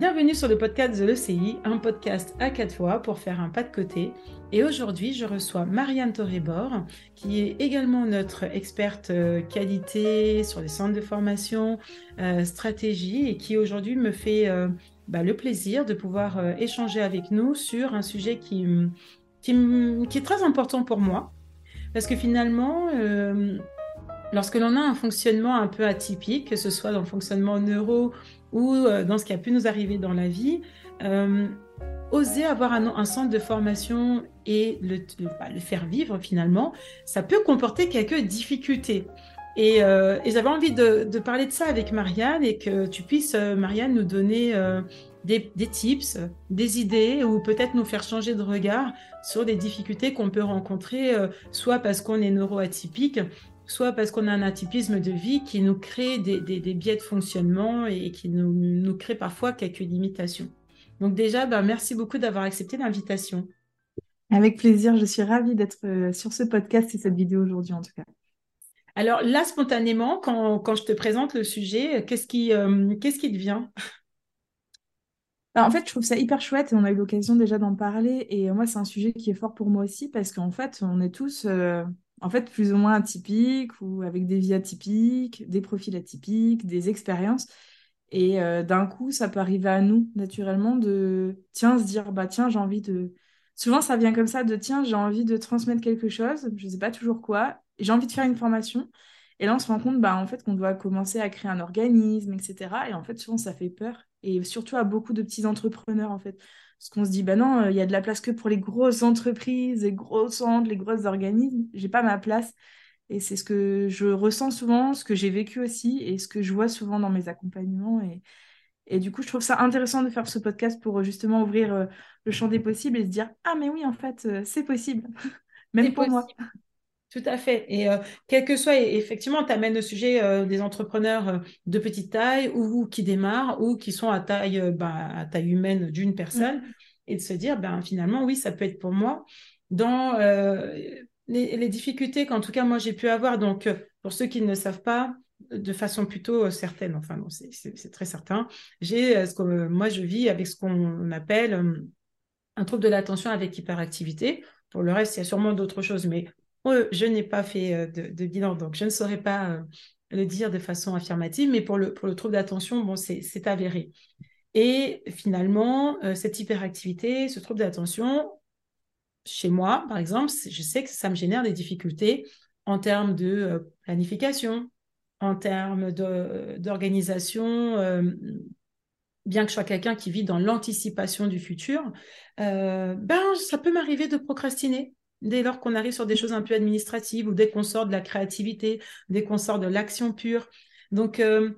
Bienvenue sur le podcast de l'ECI, un podcast à quatre fois pour faire un pas de côté. Et aujourd'hui, je reçois Marianne Torrebor, qui est également notre experte euh, qualité sur les centres de formation, euh, stratégie, et qui aujourd'hui me fait euh, bah, le plaisir de pouvoir échanger avec nous sur un sujet qui, est très important pour moi. Parce que finalement, lorsque l'on a un fonctionnement un peu atypique, que ce soit dans le fonctionnement neuro ou euh, dans ce qui a pu nous arriver dans la vie, euh, oser avoir un, centre de formation et le, bah, le, faire vivre finalement, ça peut comporter quelques difficultés. Et, euh, j'avais envie de, parler de ça avec Marianne et que tu puisses, Marianne, nous donner des, des, tips, des idées ou peut-être nous faire changer de regard sur les difficultés qu'on peut rencontrer, soit parce qu'on est neuroatypique, soit parce qu'on a un atypisme de vie qui nous crée des, biais de fonctionnement et qui nous, crée parfois quelques limitations. Donc déjà, ben, merci beaucoup d'avoir accepté l'invitation. Avec plaisir, je suis ravie d'être euh, sur ce podcast et cette vidéo aujourd'hui en tout cas. Alors là, spontanément, quand, je te présente le sujet, qu'est-ce qui, euh, qu'est-ce qui te vient? Bah, en fait, je trouve ça hyper chouette et on a eu l'occasion déjà d'en parler. Et moi, c'est un sujet qui est fort pour moi aussi parce qu'en fait, on est tous, euh, en fait, plus ou moins atypiques ou avec des vies atypiques, des profils atypiques, des expériences. Et euh, d'un coup, ça peut arriver à nous naturellement de, tiens, se dire, bah tiens, j'ai envie de... Souvent, ça vient comme ça de, tiens, j'ai envie de transmettre quelque chose, je sais pas toujours quoi, j'ai envie de faire une formation. Et là, on se rend compte, bah, en fait, qu'on doit commencer à créer un organisme, etc. Et en fait, souvent, ça fait peur. Et surtout à beaucoup de petits entrepreneurs, en fait. Parce qu'on se dit, bah non, il y a de la place que pour les grosses entreprises, les gros centres, les gros organismes. J'ai pas ma place. Et c'est ce que je ressens souvent, ce que j'ai vécu aussi et ce que je vois souvent dans mes accompagnements. Et, et du coup, je trouve ça intéressant de faire ce podcast pour justement ouvrir euh, le champ des possibles et se dire, ah mais oui, en fait, euh, c'est possible. Même pour moi. Tout à fait. Et euh, quel que soit, effectivement, tu amènes le sujet euh, des entrepreneurs euh, de petite taille ou, qui démarrent ou qui sont à taille, bah, à taille humaine d'une personne mmh. Et de se dire, ben, finalement, oui, ça peut être pour moi. Dans les, difficultés qu'en tout cas, moi, j'ai pu avoir, donc pour ceux qui ne savent pas, de façon plutôt certaine, enfin, non, c'est très certain, j'ai ce que moi, je vis avec ce qu'on appelle un trouble de l'attention avec hyperactivité. Pour le reste, il y a sûrement d'autres choses, mais je n'ai pas fait euh, de, bilan, donc je ne saurais pas euh, le dire de façon affirmative, mais pour le, pour le trouble d'attention, bon, c'est avéré. Et finalement, euh, cette hyperactivité, ce trouble d'attention, chez moi, par exemple, je sais que ça me génère des difficultés en termes de planification, en termes d'organisation, bien que je sois quelqu'un qui vit dans l'anticipation du futur, ben, ça peut m'arriver de procrastiner dès lors qu'on arrive sur des choses un peu administratives ou dès qu'on sort de la créativité, dès qu'on sort de l'action pure. Donc, euh,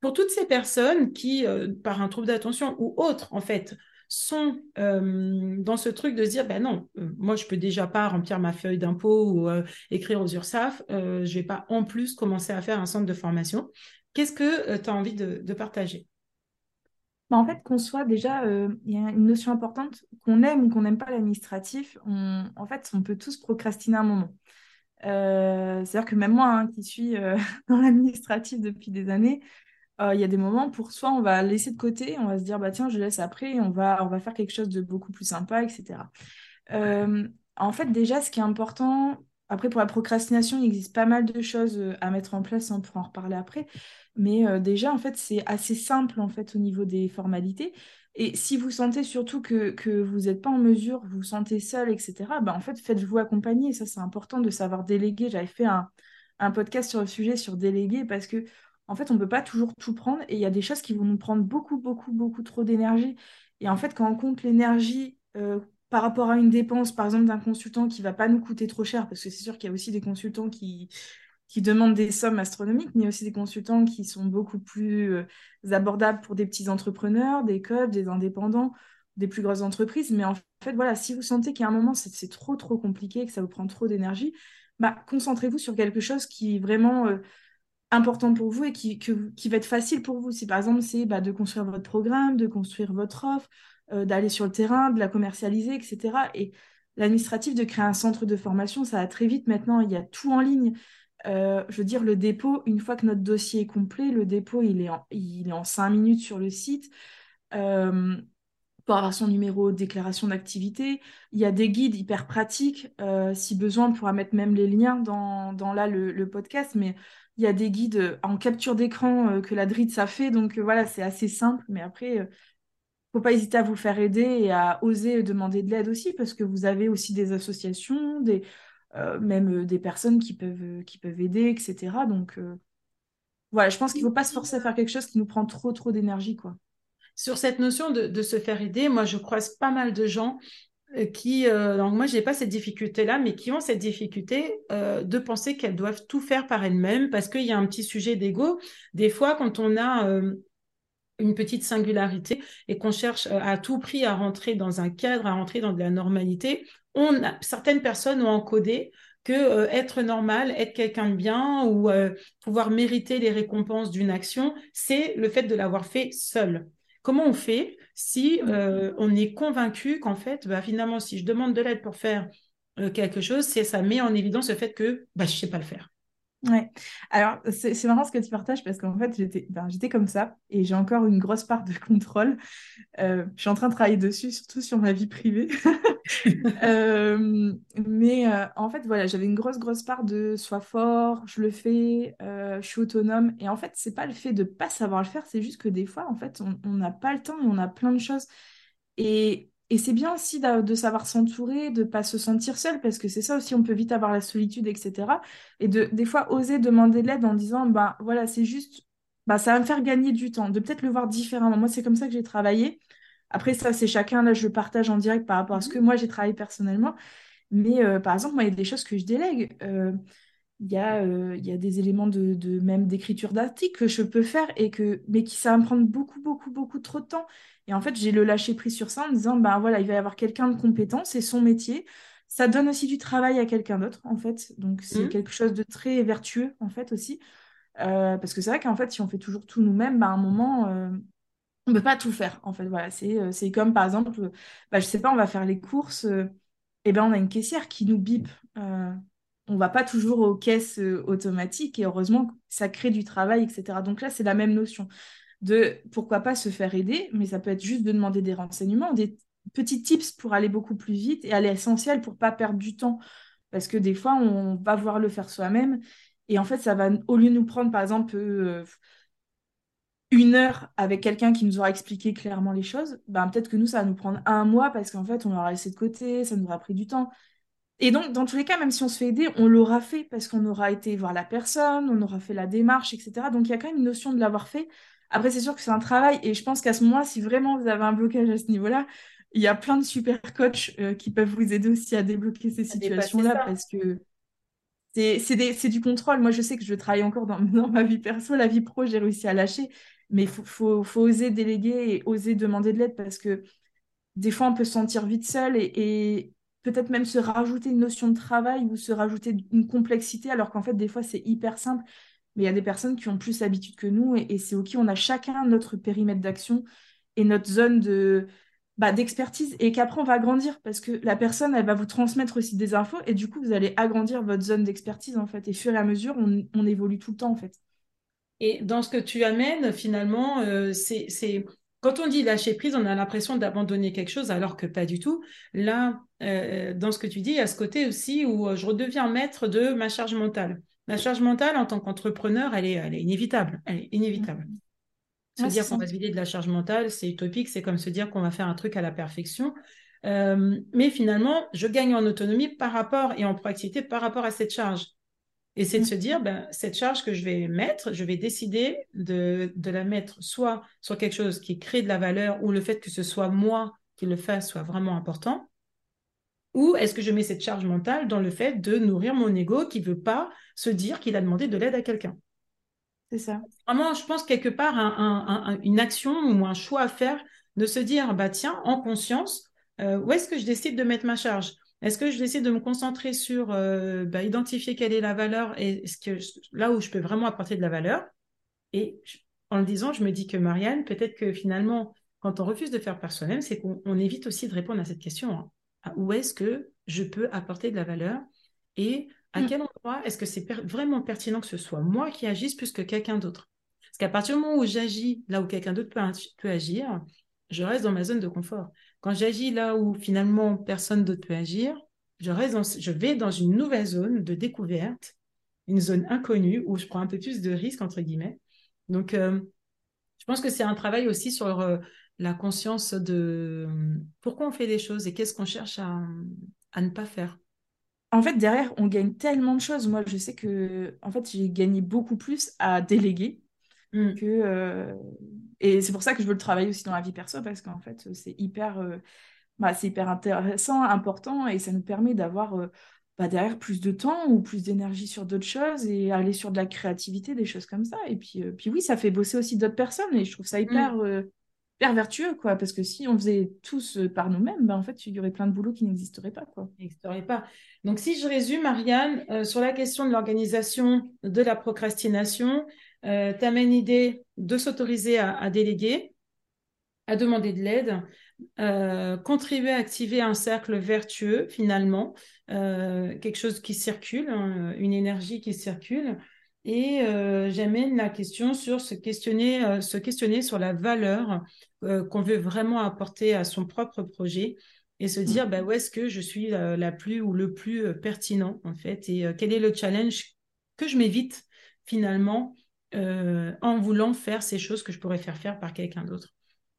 pour toutes ces personnes qui, euh, par un trouble d'attention ou autre, en fait, sont euh, dans ce truc de se dire, ben non, moi, je peux déjà pas remplir ma feuille d'impôt ou écrire aux URSAF, je vais pas en plus commencer à faire un centre de formation. Qu'est-ce que tu as envie de partager? Bah, en fait, qu'on soit déjà, euh, il y a une notion importante, qu'on aime ou qu'on n'aime pas l'administratif, en fait, on peut tous procrastiner un moment. Euh, c'est-à-dire que même moi, hein, qui suis euh, dans l'administratif depuis des années, il y a des moments pour soi, on va laisser de côté, on va se dire, bah tiens, je laisse après, on va, on va faire quelque chose de beaucoup plus sympa, etc. en fait, déjà, ce qui est important, après, pour la procrastination, il existe pas mal de choses à mettre en place, on pourra en reparler après. Mais euh, déjà, en fait, c'est assez simple en fait au niveau des formalités. Et si vous sentez surtout que, que vous n'êtes pas en mesure, vous vous sentez seul, etc., bah, en fait, faites-vous accompagner. Ça, c'est important de savoir déléguer. J'avais fait un, un, podcast sur le sujet sur déléguer parce que, en fait, on ne peut pas toujours tout prendre et il y a des choses qui vont nous prendre beaucoup, beaucoup, beaucoup trop d'énergie. Et en fait, quand on compte l'énergie euh, par rapport à une dépense, par exemple, d'un consultant qui ne va pas nous coûter trop cher, parce que c'est sûr qu'il y a aussi des consultants qui qui demandent des sommes astronomiques, mais aussi des consultants qui sont beaucoup plus euh, abordables pour des petits entrepreneurs, des codes, des indépendants, des plus grosses entreprises. Mais en fait, voilà, si vous sentez a un moment, c'est trop, trop compliqué, que ça vous prend trop d'énergie, bah, concentrez-vous sur quelque chose qui vraiment euh, important pour vous et qui, qui va être facile pour vous. Si par exemple, c'est bah, de construire votre programme, de construire votre offre, euh, d'aller sur le terrain, de la commercialiser, etc. Et l'administratif, de créer un centre de formation, ça va très vite maintenant, il y a tout en ligne. Euh, je veux dire, le dépôt, une fois que notre dossier est complet, le dépôt, il est en, il est en cinq minutes sur le site. Euh, pour son numéro de déclaration d'activité. Il y a des guides hyper pratiques. Euh, si besoin, on pourra mettre même les liens dans, dans là, le, podcast. Mais il y a des guides en capture d'écran que la DRIT ça fait. Donc voilà, c'est assez simple. Mais après, faut pas hésiter à vous faire aider et à oser demander de l'aide aussi, parce que vous avez aussi des associations, des, euh, même euh, des personnes qui peuvent, euh, qui peuvent aider, etc. Donc voilà, je pense qu'il ne faut pas se forcer à faire quelque chose qui nous prend trop, trop d'énergie, quoi. Sur cette notion de, se faire aider, moi, je croise pas mal de gens qui, donc moi, j'ai pas cette difficulté-là, mais qui ont cette difficulté de penser qu'elles doivent tout faire par elles-mêmes parce qu'il y a un petit sujet d'ego. Des fois, quand on a une petite singularité et qu'on cherche euh, à tout prix à rentrer dans un cadre, à rentrer dans de la normalité, certaines personnes ont encodé que euh, être normal, être quelqu'un de bien ou euh, pouvoir mériter les récompenses d'une action, c'est le fait de l'avoir fait seul. Comment on fait si on est convaincu qu'en fait, bah, finalement, si je demande de l'aide pour faire quelque chose, c'est ça met en évidence le fait que bah, je ne sais pas le faire. Ouais. Alors, c'est marrant ce que tu partages parce qu'en fait, j'étais ben, comme ça et j'ai encore une grosse part de contrôle. Euh, je suis en train de travailler dessus, surtout sur ma vie privée. Euh, mais euh, en fait, voilà, j'avais une grosse, grosse part de sois fort, je le fais, je suis autonome. Et en fait, c'est pas le fait de pas savoir le faire, c'est juste que des fois, en fait, on n'a pas le temps et on a plein de choses. Et et c'est bien aussi de, savoir s'entourer, de ne pas se sentir seul, parce que c'est ça aussi, on peut vite avoir la solitude, etc. Et de des fois oser demander de l'aide en disant, bah voilà, c'est juste, bah ça va me faire gagner du temps, de peut-être le voir différemment. Moi, c'est comme ça que j'ai travaillé. Après, ça, c'est chacun, là, je partage en direct par rapport à ce que mhm. moi, j'ai travaillé personnellement. Mais euh, par exemple, moi, il y a des choses que je délègue. Euh, il y, a, euh, il y a des éléments de, de même d'écriture d'articles que je peux faire et que mais qui ça va me prendre beaucoup beaucoup beaucoup trop de temps et en fait, j'ai le lâcher prise sur ça en me disant, ben voilà, il va y avoir quelqu'un de compétent, c'est son métier. Ça donne aussi du travail à quelqu'un d'autre, en fait. Donc, c'est mmh. quelque chose de très vertueux, en fait, aussi. Euh, parce que c'est vrai qu'en fait, si on fait toujours tout nous-mêmes, ben, à un moment, euh, on ne peut pas tout faire, en fait. Voilà, c'est, euh, c'est comme, par exemple, ben, je sais pas, on va faire les courses, et ben on a une caissière qui nous bip. On va pas toujours aux caisses automatiques, et heureusement, ça crée du travail, etc. Donc là, c'est la même notion de pourquoi pas se faire aider, mais ça peut être juste de demander des renseignements, des petits tips pour aller beaucoup plus vite et aller essentiel pour pas perdre du temps. Parce que des fois, on va voir le faire soi-même et en fait, ça va, au lieu de nous prendre, par exemple, euh, une heure avec quelqu'un qui nous aura expliqué clairement les choses, ben, peut-être que nous, ça va nous prendre un mois parce qu'en fait, on l'aura laissé de côté, ça nous aura pris du temps. Et donc, dans tous les cas, même si on se fait aider, on l'aura fait parce qu'on aura été voir la personne, on aura fait la démarche, etc. Donc, il y a quand même une notion de l'avoir fait après, c'est sûr que c'est un travail et je pense qu'à ce moment-là, si vraiment vous avez un blocage à ce niveau-là, il y a plein de super coachs euh, qui peuvent vous aider aussi à débloquer ces situations-là parce que c'est du contrôle. Moi, je sais que je travaille encore dans, dans, ma vie perso. La vie pro, j'ai réussi à lâcher. Mais il faut, faut, oser déléguer et oser demander de l'aide parce que des fois, on peut se sentir vite seul et, et peut-être même se rajouter une notion de travail ou se rajouter une complexité alors qu'en fait, des fois, c'est hyper simple mais il y a des personnes qui ont plus l'habitude que nous et, c'est OK, on a chacun notre périmètre d'action et notre zone de bah, d'expertise et qu'après on va agrandir parce que la personne elle va vous transmettre aussi des infos et du coup vous allez agrandir votre zone d'expertise en fait et fur et à mesure on, évolue tout le temps en fait. Et dans ce que tu amènes finalement euh, c'est quand on dit lâcher prise, on a l'impression d'abandonner quelque chose, alors que pas du tout. Là, euh, dans ce que tu dis, il y a ce côté aussi où je redeviens maître de ma charge mentale. La charge mentale, en tant qu'entrepreneur, elle est, elle est inévitable. Elle est inévitable. Se dire qu'on va se vider de la charge mentale, c'est utopique. C'est comme se dire qu'on va faire un truc à la perfection. Euh, mais finalement, je gagne en autonomie par rapport et en proactivité par rapport à cette charge. Et c'est de se dire, ben, cette charge que je vais mettre, je vais décider de, de, la mettre soit sur quelque chose qui crée de la valeur ou le fait que ce soit moi qui le fasse soit vraiment important, ou est-ce que je mets cette charge mentale dans le fait de nourrir mon ego qui ne veut pas se dire qu'il a demandé de l'aide à quelqu'un? C'est ça. Vraiment, je pense quelque part une action ou un choix à faire de se dire, bah tiens, en conscience, euh, où est-ce que je décide de mettre ma charge? Est-ce que je décide de me concentrer sur euh, bah, identifier quelle est la valeur et ce que là où je peux vraiment apporter de la valeur? Et en le disant, je me dis que Marianne, peut-être que finalement, quand on refuse de faire par soi-même, c'est qu'on évite aussi de répondre à cette question. Hein où est-ce que je peux apporter de la valeur et à mm. quel endroit est-ce que c'est vraiment pertinent que ce soit moi qui agisse plus que quelqu'un d'autre? Parce qu'à partir du moment où j'agis là où quelqu'un d'autre peut, agir, je reste dans ma zone de confort. Quand j'agis là où finalement personne d'autre peut agir, je, je vais dans une nouvelle zone de découverte, une zone inconnue où je prends un peu plus de risques, entre guillemets. Donc, euh, je pense que c'est un travail aussi sur euh, la conscience de pourquoi on fait des choses et qu'est-ce qu'on cherche à, à ne pas faire en fait, derrière, on gagne tellement de choses. Moi, je sais que, en fait, j'ai gagné beaucoup plus à déléguer mm. que. Euh, et c'est pour ça que je veux le travailler aussi dans la vie perso parce qu'en fait, c'est hyper, euh, bah, c'est hyper intéressant, important et ça nous permet d'avoir euh, bah, derrière plus de temps ou plus d'énergie sur d'autres choses et aller sur de la créativité, des choses comme ça. Et puis, puis oui, ça fait bosser aussi d'autres personnes et je trouve ça hyper. Mm hyper vertueux, quoi. Parce que si on faisait tous euh, par nous-mêmes, ben, en fait, il y aurait plein de boulots qui n'existeraient pas, quoi. N'existeraient pas. Donc, si je résume, Marianne, euh, sur la question de l'organisation de la procrastination, euh, tu amènes l'idée de s'autoriser à, déléguer, à demander de l'aide, euh, contribuer à activer un cercle vertueux, finalement, quelque chose qui circule, hein, une énergie qui circule. Et j'amène la question sur se questionner, se questionner sur la valeur euh, qu'on veut vraiment apporter à son propre projet et se dire bah, où est-ce que je suis la, plus ou le plus euh, pertinent en fait et euh, quel est le challenge que je m'évite finalement en voulant faire ces choses que je pourrais faire faire par quelqu'un d'autre.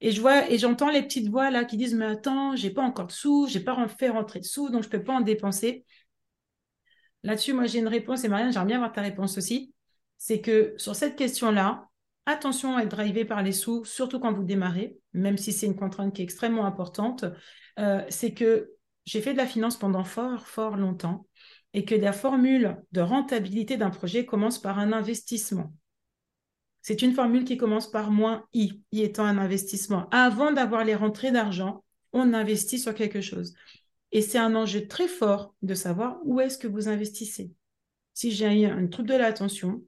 Et je vois et j'entends les petites voix là qui disent mais attends j'ai pas encore de sous j'ai pas fait rentrer de sous donc je peux pas en dépenser. Là-dessus moi j'ai une réponse et Marianne j'aimerais bien avoir ta réponse aussi. C'est que sur cette question là Attention à être drivé par les sous, surtout quand vous démarrez, même si c'est une contrainte qui est extrêmement importante. Euh, c'est que j'ai fait de la finance pendant fort, fort longtemps et que la formule de rentabilité d'un projet commence par un investissement. C'est une formule qui commence par moins I, I étant un investissement. Avant d'avoir les rentrées d'argent, on investit sur quelque chose. Et c'est un enjeu très fort de savoir où est-ce que vous investissez. Si j'ai un trouble de l'attention,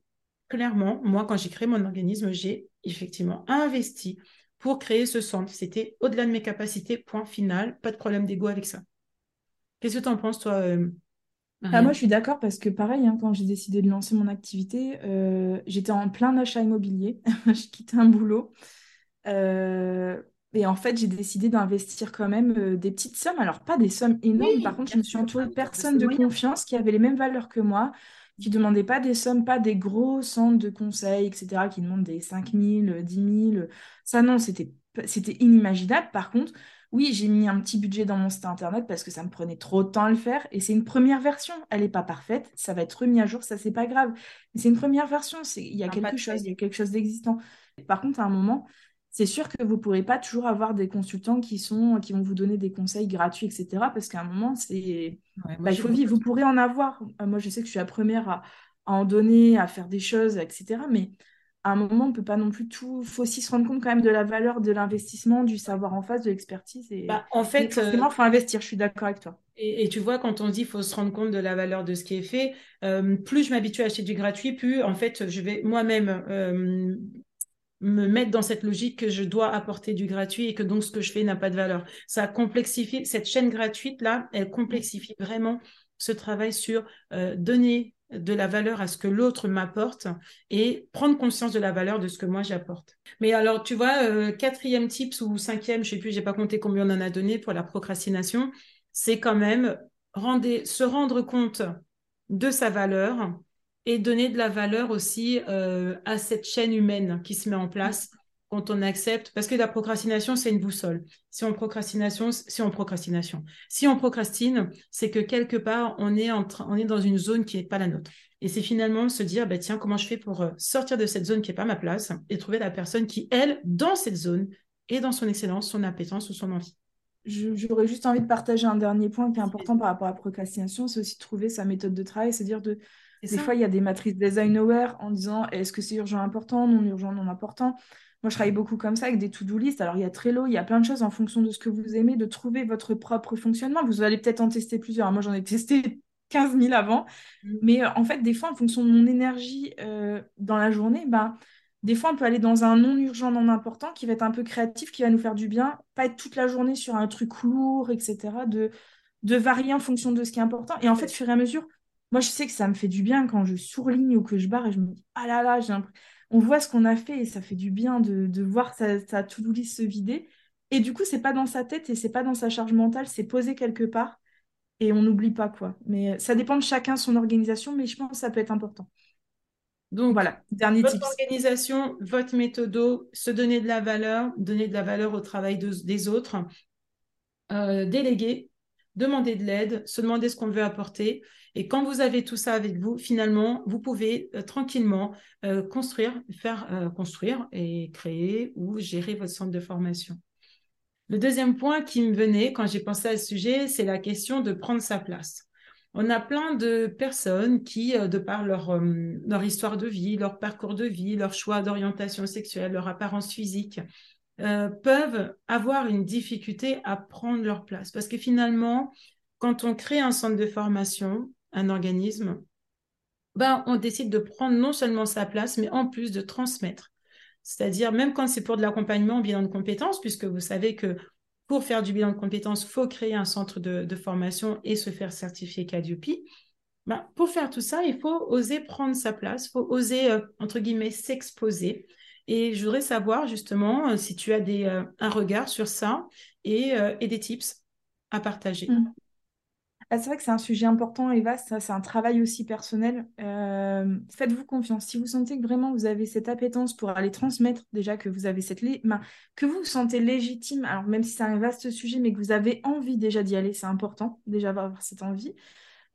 clairement, moi, quand j'ai créé mon organisme, j'ai effectivement investi pour créer ce centre. C'était au-delà de mes capacités, point final, pas de problème d'ego avec ça. Qu'est-ce que tu en penses, toi euh, ah, Moi, je suis d'accord parce que pareil, hein, quand j'ai décidé de lancer mon activité, euh, j'étais en plein achat immobilier. je quittais un boulot. Euh, et en fait, j'ai décidé d'investir quand même des petites sommes. Alors, pas des sommes énormes. Par contre, je me suis entourée de personnes de confiance qui avaient les mêmes valeurs que moi, qui ne demandaient pas des sommes, pas des gros centres de conseil, etc., qui demandent des 5 000, 10 000. Ça, non, c'était inimaginable. Par contre, oui, j'ai mis un petit budget dans mon site internet parce que ça me prenait trop de temps à le faire. Et c'est une première version. Elle n'est pas parfaite. Ça va être remis à jour. Ça, c'est pas grave. Mais c'est une première version. Il y a quelque chose. Il y a quelque chose d'existant. Par contre, à un moment, c'est sûr que vous ne pourrez pas toujours avoir des consultants qui, sont, qui vont vous donner des conseils gratuits, etc. Parce qu'à un moment, c'est bah, il faut vivre. Vous pourrez en avoir. Euh, moi, je sais que je suis la première à, en donner, à faire des choses, etc. Mais à un moment, on ne peut pas non plus tout. Il faut aussi se rendre compte quand même de la valeur de l'investissement, du savoir en face, de l'expertise. Et, bah, en fait, forcément, il faut investir. Je suis d'accord avec toi. Et, tu vois, quand on dit qu'il faut se rendre compte de la valeur de ce qui est fait, euh, plus je m'habitue à acheter du gratuit, plus en fait, je vais moi-même euh, me mettre dans cette logique que je dois apporter du gratuit et que donc ce que je fais n'a pas de valeur. Ça complexifie, cette chaîne gratuite-là, elle complexifie vraiment ce travail sur euh, donner de la valeur à ce que l'autre m'apporte et prendre conscience de la valeur de ce que moi j'apporte. Mais alors, tu vois, euh, quatrième tips ou cinquième, je sais plus, j'ai pas compté combien on en a donné pour la procrastination, c'est quand même se rendre compte de sa valeur et donner de la valeur aussi euh, à cette chaîne humaine qui se met en place quand on accepte, parce que la procrastination, c'est une boussole. Si on procrastination, si on procrastination, si on procrastine, c'est que quelque part, on est, en on est dans une zone qui n'est pas la nôtre. Et c'est finalement se dire, bah, tiens, comment je fais pour euh, sortir de cette zone qui n'est pas ma place et trouver la personne qui, elle, dans cette zone, est dans son excellence, son appétence ou son envie. J'aurais juste envie de partager un dernier point qui est important par rapport à la procrastination, c'est aussi trouver sa méthode de travail, c'est-à-dire de des fois, il y a des matrices design-aware en disant est-ce que c'est urgent, important, non urgent, non important? Moi, je travaille beaucoup comme ça avec des to-do list. Alors, il y a Trello, il y a plein de choses en fonction de ce que vous aimez, de trouver votre propre fonctionnement. Vous allez peut-être en tester plusieurs. Moi, j'en ai testé 15 000 avant. Mm. Mais euh, en fait, des fois, en fonction de mon énergie euh, dans la journée, ben, des fois, on peut aller dans un non urgent, non important qui va être un peu créatif, qui va nous faire du bien, pas être toute la journée sur un truc lourd, etc. De, de varier en fonction de ce qui est important. Et en fait, au fur et à mesure, moi, je sais que ça me fait du bien quand je surligne ou que je barre et je me dis, ah là là, on voit ce qu'on a fait et ça fait du bien de, voir sa, sa to-do list se vider. Et du coup, c'est pas dans sa tête et c'est pas dans sa charge mentale, c'est posé quelque part et on n'oublie pas quoi. Mais ça dépend de chacun son organisation, mais je pense que ça peut être important. Donc voilà, dernier votre organisation, votre méthode, se donner de la valeur, donner de la valeur au travail des autres, euh, déléguer, demander de l'aide, se demander ce qu'on veut apporter. Et quand vous avez tout ça avec vous, finalement, vous pouvez euh, tranquillement euh, construire, faire construire et créer ou gérer votre centre de formation. Le deuxième point qui me venait quand j'ai pensé à ce sujet, c'est la question de prendre sa place. On a plein de personnes qui, de par leur, histoire de vie, leur parcours de vie, leur choix d'orientation sexuelle, leur apparence physique, euh, peuvent avoir une difficulté à prendre leur place. Parce que finalement, quand on crée un centre de formation, un organisme, ben, on décide de prendre non seulement sa place, mais en plus de transmettre. C'est-à-dire, même quand c'est pour de l'accompagnement bilan de compétences, puisque vous savez que pour faire du bilan de compétences, il faut créer un centre de, formation et se faire certifier Calliope. Ben, pour faire tout ça, il faut oser prendre sa place, il faut oser, euh, entre guillemets, s'exposer. Et je voudrais savoir justement euh, si tu as des, euh, un regard sur ça et, et des tips à partager. Mmh. Ah, c'est vrai que c'est un sujet important et vaste, c'est un travail aussi personnel. Faites-vous confiance. Si vous sentez que vraiment vous avez cette appétence pour aller transmettre, déjà que vous avez cette que vous sentez légitime, alors même si c'est un vaste sujet, mais que vous avez envie déjà d'y aller, c'est important déjà avoir cette envie.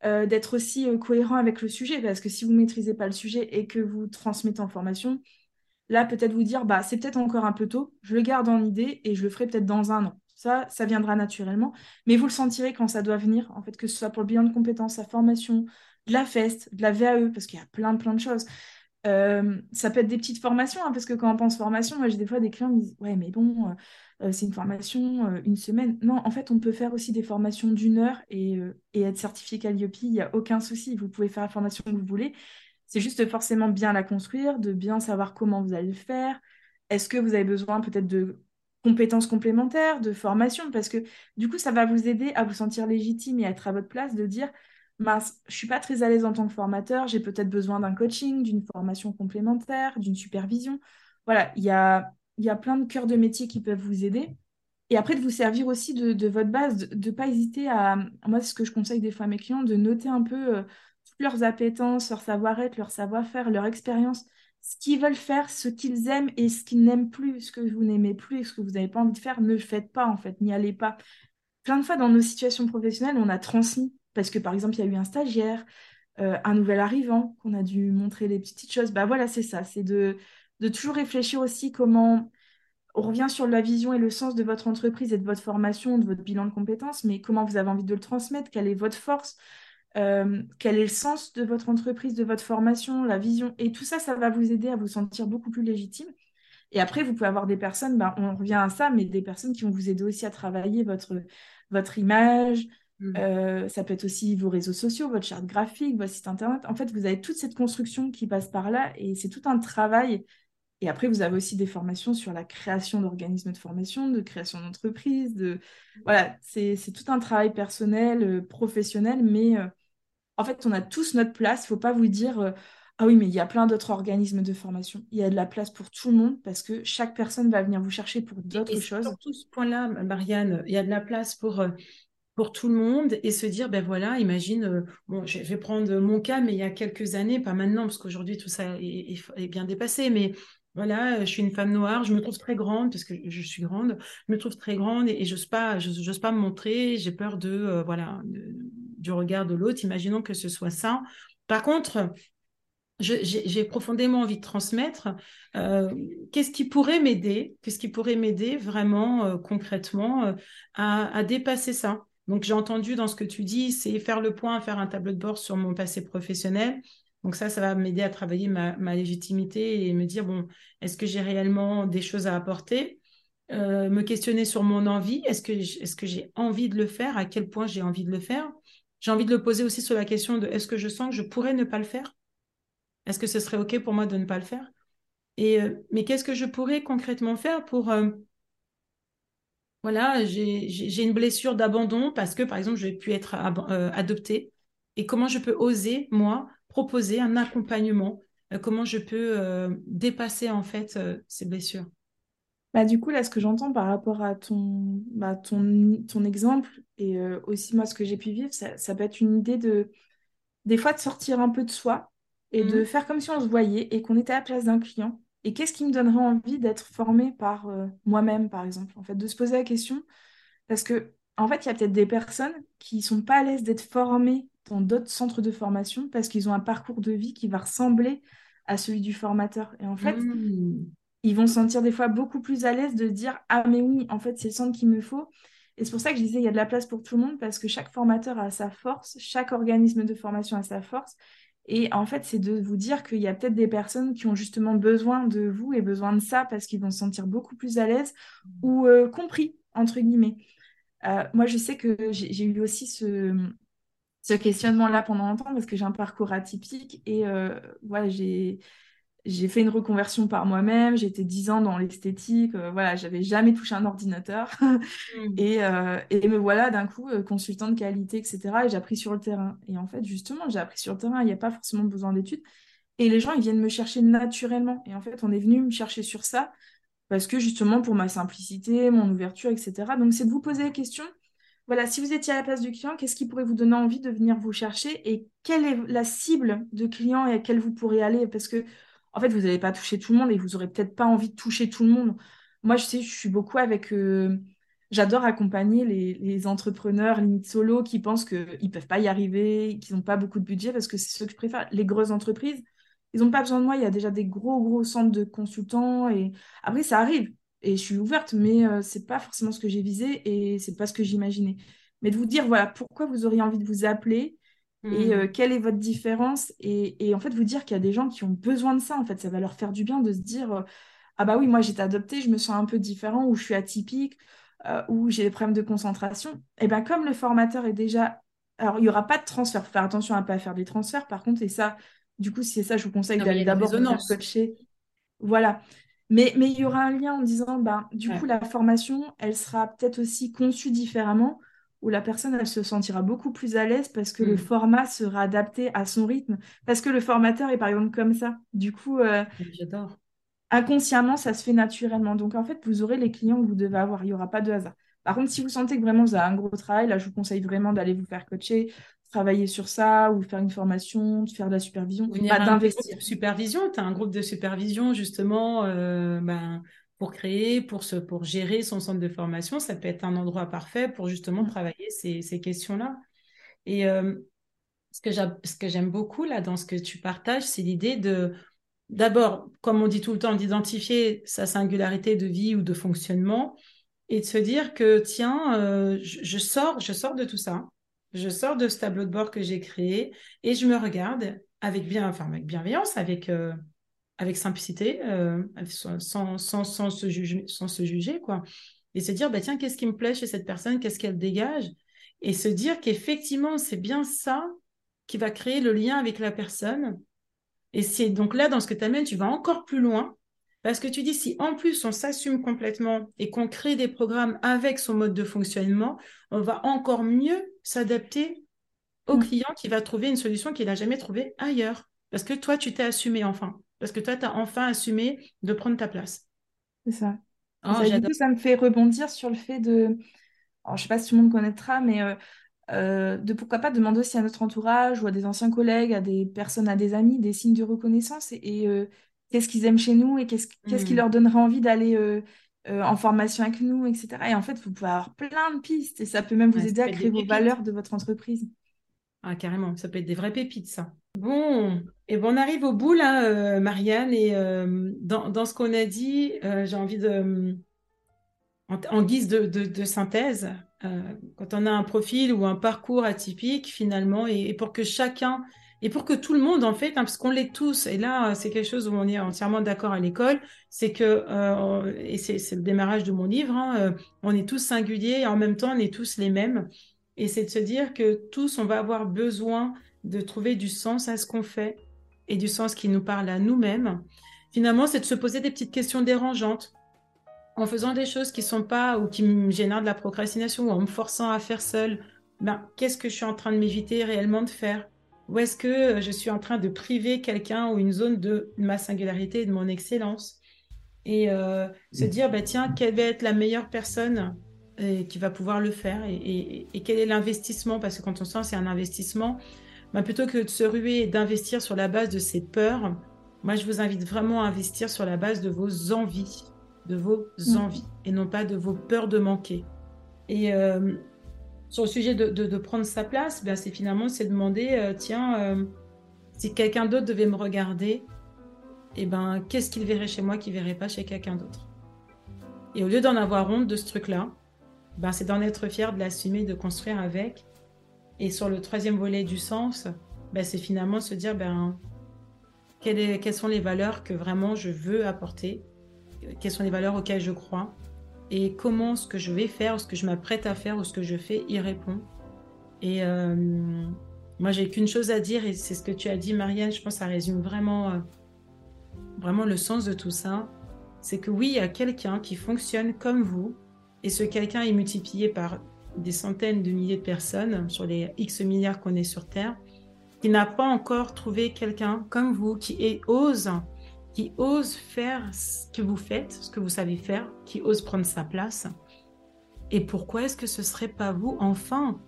d'être aussi cohérent avec le sujet, parce que si vous ne maîtrisez pas le sujet et que vous transmettez en formation, Là, peut-être vous dire, bah, c'est peut-être encore un peu tôt, je le garde en idée et je le ferai peut-être dans un an. Ça, ça viendra naturellement, mais vous le sentirez quand ça doit venir, en fait, que ce soit pour le bilan de compétences, la formation, de la FEST, de la VAE, parce qu'il y a plein, plein de choses. Euh, ça peut être des petites formations, hein, parce que quand on pense formation, moi j'ai des fois des clients qui me disent Ouais, mais bon, euh, c'est une formation, euh, une semaine. Non, en fait, on peut faire aussi des formations d'une heure et, et, être certifié Calliope, il n'y a aucun souci. Vous pouvez faire la formation que vous voulez. C'est juste forcément bien la construire, de bien savoir comment vous allez le faire. Est-ce que vous avez besoin peut-être de compétences complémentaires, de formation Parce que du coup, ça va vous aider à vous sentir légitime et à être à votre place, de dire, mince, je suis pas très à l'aise en tant que formateur, j'ai peut-être besoin d'un coaching, d'une formation complémentaire, d'une supervision. Voilà, il y a, y a plein de cœurs de métier qui peuvent vous aider. Et après, de vous servir aussi de, votre base, de ne pas hésiter à... Moi, c'est ce que je conseille des fois à mes clients, de noter un peu... Euh, leurs appétences, leur savoir-être, leur savoir-faire, leur expérience, ce qu'ils veulent faire, ce qu'ils aiment et ce qu'ils n'aiment plus, ce que vous n'aimez plus et ce que vous n'avez pas envie de faire, ne le faites pas en fait, n'y allez pas. Plein de fois dans nos situations professionnelles, on a transmis. Parce que par exemple, il y a eu un stagiaire, euh, un nouvel arrivant, qu'on a dû montrer les petites choses. Bah voilà, c'est ça, c'est de, de toujours réfléchir aussi comment on revient sur la vision et le sens de votre entreprise et de votre formation, de votre bilan de compétences, mais comment vous avez envie de le transmettre, quelle est votre force, euh, quel est le sens de votre entreprise, de votre formation, la vision? Et tout ça, ça va vous aider à vous sentir beaucoup plus légitime. Et après, vous pouvez avoir des personnes, ben, on revient à ça, mais des personnes qui vont vous aider aussi à travailler votre, votre image. Mmh. Euh, ça peut être aussi vos réseaux sociaux, votre charte graphique, votre site internet. En fait, vous avez toute cette construction qui passe par là et c'est tout un travail. Et après, vous avez aussi des formations sur la création d'organismes de formation, de création d'entreprises. De... Voilà, c'est tout un travail personnel, euh, professionnel, mais en fait, on a tous notre place. Il ne faut pas vous dire euh, Ah oui, mais il y a plein d'autres organismes de formation. Il y a de la place pour tout le monde parce que chaque personne va venir vous chercher pour d'autres choses. Sur tout ce point-là, Marianne, il y a de la place pour. Euh, pour tout le monde et se dire ben voilà imagine euh, bon je vais prendre mon cas mais il y a quelques années pas maintenant parce qu'aujourd'hui tout ça est, bien dépassé mais voilà, je suis une femme noire, je me trouve très grande, parce que je suis grande, je me trouve très grande et, je j'ose pas, j'ose pas me montrer, j'ai peur de, voilà, du regard de l'autre, imaginons que ce soit ça. Par contre, j'ai profondément envie de transmettre. Euh, qu'est-ce qui pourrait m'aider Qu'est-ce qui pourrait m'aider vraiment euh, concrètement euh, à, dépasser ça? Donc j'ai entendu dans ce que tu dis, c'est faire le point, faire un tableau de bord sur mon passé professionnel. Donc ça, ça va m'aider à travailler ma, ma, légitimité et me dire bon, est-ce que j'ai réellement des choses à apporter? Me questionner sur mon envie. Est-ce que est-ce que j'ai envie de le faire? À quel point j'ai envie de le faire? J'ai envie de le poser aussi sur la question de est-ce que je sens que je pourrais ne pas le faire? Est-ce que ce serait OK pour moi de ne pas le faire? Et, euh, Mais qu'est-ce que je pourrais concrètement faire pour... Euh, voilà, j'ai une blessure d'abandon parce que, par exemple, je vais pu être euh, adoptée. Et comment je peux oser, moi, proposer un accompagnement? Comment je peux dépasser, en fait, ces blessures? Bah, du coup, là, ce que j'entends par rapport à ton, bah, ton, ton exemple et euh, aussi moi, ce que j'ai pu vivre, ça, ça peut être une idée de, des fois, de sortir un peu de soi et de Mhm. faire comme si on se voyait et qu'on était à la place d'un client. Et qu'est-ce qui me donnerait envie d'être formé par euh, moi-même, par exemple? En fait, de se poser la question, parce que, en fait, il y a peut-être des personnes qui sont pas à l'aise d'être formées dans d'autres centres de formation parce qu'ils ont un parcours de vie qui va ressembler à celui du formateur. Et en fait, Mhm. Ils vont se sentir des fois beaucoup plus à l'aise de dire Ah, mais oui, en fait, c'est le centre qu'il me faut. Et c'est pour ça que je disais, il y a de la place pour tout le monde parce que chaque formateur a sa force, chaque organisme de formation a sa force. Et en fait, c'est de vous dire qu'il y a peut-être des personnes qui ont justement besoin de vous et besoin de ça parce qu'ils vont se sentir beaucoup plus à l'aise ou euh, compris, entre guillemets. Euh, moi, je sais que j'ai eu aussi ce, ce questionnement-là pendant longtemps parce que j'ai un parcours atypique et euh, voilà, j'ai j'ai fait une reconversion par moi-même, été 10 ans dans l'esthétique, euh, voilà, j'avais jamais touché un ordinateur. Mhm. Et, euh, et me voilà d'un coup euh, consultant de qualité, etc. Et j'ai appris sur le terrain. Et en fait, justement, j'ai appris sur le terrain, il n'y a pas forcément besoin d'études. Et les gens, ils viennent me chercher naturellement. Et en fait, on est venu me chercher sur ça parce que justement, pour ma simplicité, mon ouverture, etc. Donc, c'est de vous poser la question, voilà, si vous étiez à la place du client, qu'est-ce qui pourrait vous donner envie de venir vous chercher et quelle est la cible de client et à laquelle vous pourrez aller? Parce que, en fait, vous n'allez pas toucher tout le monde et vous n'aurez peut-être pas envie de toucher tout le monde. Moi, je sais, je suis beaucoup avec. euh, j'adore accompagner les, les entrepreneurs, limite solo, qui pensent qu'ils ne peuvent pas y arriver, qu'ils n'ont pas beaucoup de budget parce que c'est ce que je préfère. Les grosses entreprises, ils n'ont pas besoin de moi. Il y a déjà des gros, gros centres de consultants et après, ça arrive et je suis ouverte, mais euh, c'est pas forcément ce que j'ai visé et c'est pas ce que j'imaginais. Mais de vous dire, voilà, pourquoi vous auriez envie de vous appeler et euh, Mhm. quelle est votre différence et, et en fait, vous dire qu'il y a des gens qui ont besoin de ça, en fait, ça va leur faire du bien de se dire, euh, ah bah oui, moi j'ai été adoptée, je me sens un peu différent ou je suis atypique euh, ou j'ai des problèmes de concentration. Et bien, comme le formateur est déjà... Alors, il n'y aura pas de transfert, faut faire attention à ne pas faire des transferts, par contre, et ça, du coup, si c'est ça, je vous conseille d'aller d'abord coacher voilà. Mais, mais il y aura un lien en disant, ben, du coup, la formation, elle sera peut-être aussi conçue différemment, où la personne, elle se sentira beaucoup plus à l'aise parce que le Mhm. format sera adapté à son rythme, parce que le formateur est par exemple comme ça. Du coup, euh, J'adore. inconsciemment, ça se fait naturellement. Donc, en fait, vous aurez les clients que vous devez avoir. Il n'y aura pas de hasard. Par contre, si vous sentez que vraiment vous avez un gros travail, là, je vous conseille vraiment d'aller vous faire coacher, travailler sur ça, ou faire une formation, de faire de la supervision, bah, groupe d'investir. supervision. Tu as un groupe de supervision justement euh, ben, pour créer, pour, se, pour gérer son centre de formation. Ça peut être un endroit parfait pour justement Mm. travailler ces, ces questions-là. Et euh, ce que j'a- ce que j'aime beaucoup là dans ce que tu partages, c'est l'idée de, d'abord, comme on dit tout le temps, d'identifier sa singularité de vie ou de fonctionnement et de se dire que tiens, euh, je, je sors, je sors de tout ça, je sors de ce tableau de bord que j'ai créé et je me regarde avec bien, enfin avec bienveillance, avec euh, avec simplicité, euh, sans, sans, sans, sans se juger, sans se juger quoi, et se dire bah tiens qu'est-ce qui me plaît chez cette personne, qu'est-ce qu'elle dégage, et se dire qu'effectivement c'est bien ça qui va créer le lien avec la personne et c'est donc là, dans ce que tu amènes, tu vas encore plus loin. Parce que tu dis, si en plus on s'assume complètement et qu'on crée des programmes avec son mode de fonctionnement, on va encore mieux s'adapter au Mm. client qui va trouver une solution qu'il n'a jamais trouvée ailleurs. Parce que toi, tu t'es assumé enfin. Parce que toi, tu as enfin assumé de prendre ta place. C'est ça. Oh, ça. Du coup, ça me fait rebondir sur le fait de, alors, je sais pas si tout le monde connaîtra, mais euh, euh, de pourquoi pas demander aussi à notre entourage ou à des anciens collègues, à des personnes, à des amis, des signes de reconnaissance et, et, euh, qu'est-ce qu'ils aiment chez nous et qu'est-ce qu'est-ce qui Hmm. leur donnerait envie d'aller en formation avec nous, etc. Et en fait, vous pouvez avoir plein de pistes et ça peut même vous Ouais, aider à créer vos pépites. valeurs de votre entreprise. Ah, carrément, ça peut être des vraies pépites, ça. Bon, et bon, on arrive au bout là, euh, Marianne, et euh, dans, ce qu'on a dit, euh, j'ai envie de, en, guise de, synthèse, quand on a un profil ou un parcours atypique, finalement, et, pour que chacun, et pour que tout le monde, en fait, hein, parce qu'on l'est tous, et là, c'est quelque chose où on est entièrement d'accord à l'école, c'est que, et c'est le démarrage de mon livre, hein, on est tous singuliers, et en même temps, on est tous les mêmes, et c'est de se dire que tous, on va avoir besoin de trouver du sens à ce qu'on fait, et du sens qui nous parle à nous-mêmes. Finalement, c'est de se poser des petites questions dérangeantes en faisant des choses qui sont pas ou qui me génèrent de la procrastination ou en me forçant à faire seul, ben, qu'est-ce que je suis en train de m'éviter réellement de faire? Ou est-ce que je suis en train de priver quelqu'un ou une zone de ma singularité et de mon excellence? Et se dire, bah, tiens, quelle va être la meilleure personne qui va pouvoir le faire et, quel est l'investissement? Parce que quand on sent c'est un investissement, bah, plutôt que de se ruer et d'investir sur la base de ses peurs, moi, je vous invite vraiment à investir sur la base de vos envies, de vos mm. envies, et non pas de vos peurs de manquer. Et euh, sur le sujet de, prendre sa place, ben, c'est finalement c'est demander, euh, tiens, euh, si quelqu'un d'autre devait me regarder, eh ben, qu'est-ce qu'il verrait chez moi qu'il verrait pas chez quelqu'un d'autre? Et au lieu d'en avoir honte de ce truc-là, ben, c'est d'en être fier, de l'assumer, de construire avec. Et sur le troisième volet du sens, ben, c'est finalement se dire, ben, quelles, sont les valeurs que vraiment je veux apporter, quelles sont les valeurs auxquelles je crois, et comment ce que je vais faire, ce que je m'apprête à faire, ou ce que je fais y répond. Et euh, moi, j'ai qu'une chose à dire, et c'est ce que tu as dit, Marianne, je pense que ça résume vraiment, euh, vraiment le sens de tout ça. C'est que oui, il y a quelqu'un qui fonctionne comme vous, et ce quelqu'un est multiplié par des centaines de milliers de personnes sur les X milliards qu'on est sur Terre qui n'a pas encore trouvé quelqu'un comme vous qui ose, qui ose faire ce que vous faites, ce que vous savez faire, qui ose prendre sa place. Et pourquoi est-ce que ce serait pas vous enfin?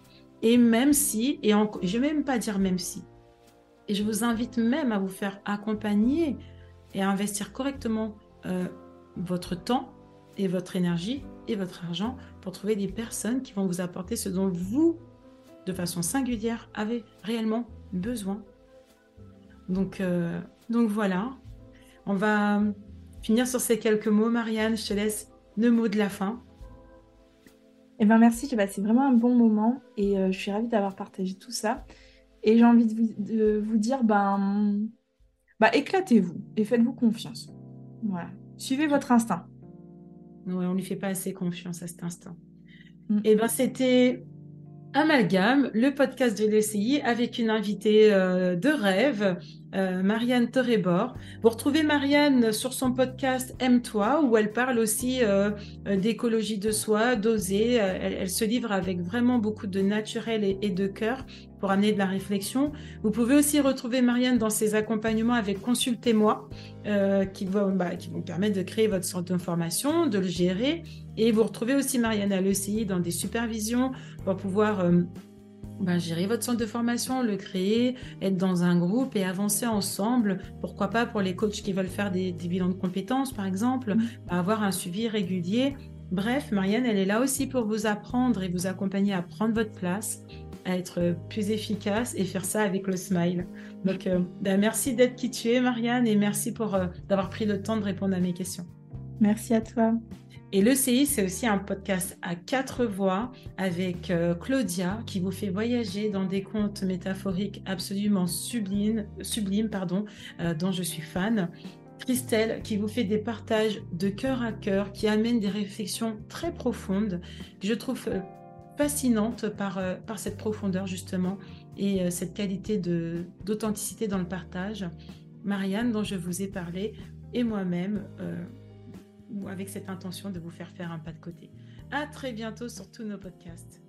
Et même si, et je vais même pas dire même si, et je vous invite même à vous faire accompagner et à investir correctement euh, votre temps et votre énergie et votre argent pour trouver des personnes qui vont vous apporter ce dont vous, de façon singulière, avez réellement besoin. Donc, euh, donc voilà, on va finir sur ces quelques mots. Marianne, je te laisse le mot de la fin. Eh ben merci, c'est vraiment un bon moment et euh, je suis ravie d'avoir partagé tout ça. Et j'ai envie de vous, dire, ben, bah, éclatez-vous et faites-vous confiance. Voilà. Suivez votre instinct. On ne lui fait pas assez confiance à cet instinct. Mm. Et eh ben c'était Amalgame, le podcast de l'ECI avec une invitée euh, de rêve, euh, Marianne Torrebor. Vous retrouvez Marianne sur son podcast Aime-toi où elle parle aussi euh, d'écologie de soi, d'oser. Elle, se livre avec vraiment beaucoup de naturel et, de cœur pour amener de la réflexion. Vous pouvez aussi retrouver Marianne dans ses accompagnements avec Consultez-moi qui, vont, bah, qui vont permettre de créer votre centre d'information, de le gérer et vous retrouvez aussi Marianne à l'ECI dans des supervisions pour pouvoir euh, ben, gérer votre centre de formation, le créer, être dans un groupe et avancer ensemble. Pourquoi pas pour les coachs qui veulent faire des, bilans de compétences, par exemple, mm. avoir un suivi régulier. Bref, Marianne, elle est là aussi pour vous apprendre et vous accompagner à prendre votre place, à être plus efficace et faire ça avec le smile. Donc, euh, ben, merci d'être qui tu es, Marianne, et merci pour euh, d'avoir pris le temps de répondre à mes questions. Merci à toi. Et l'ECI, c'est aussi un podcast à quatre voix avec euh, Claudia qui vous fait voyager dans des contes métaphoriques absolument sublimes, pardon, euh, dont je suis fan. Christelle qui vous fait des partages de cœur à cœur qui amènent des réflexions très profondes que je trouve euh, fascinantes par cette profondeur justement et cette qualité d'authenticité dans le partage. Marianne dont je vous ai parlé et moi-même ou avec cette intention de vous faire faire un pas de côté. À très bientôt sur tous nos podcasts.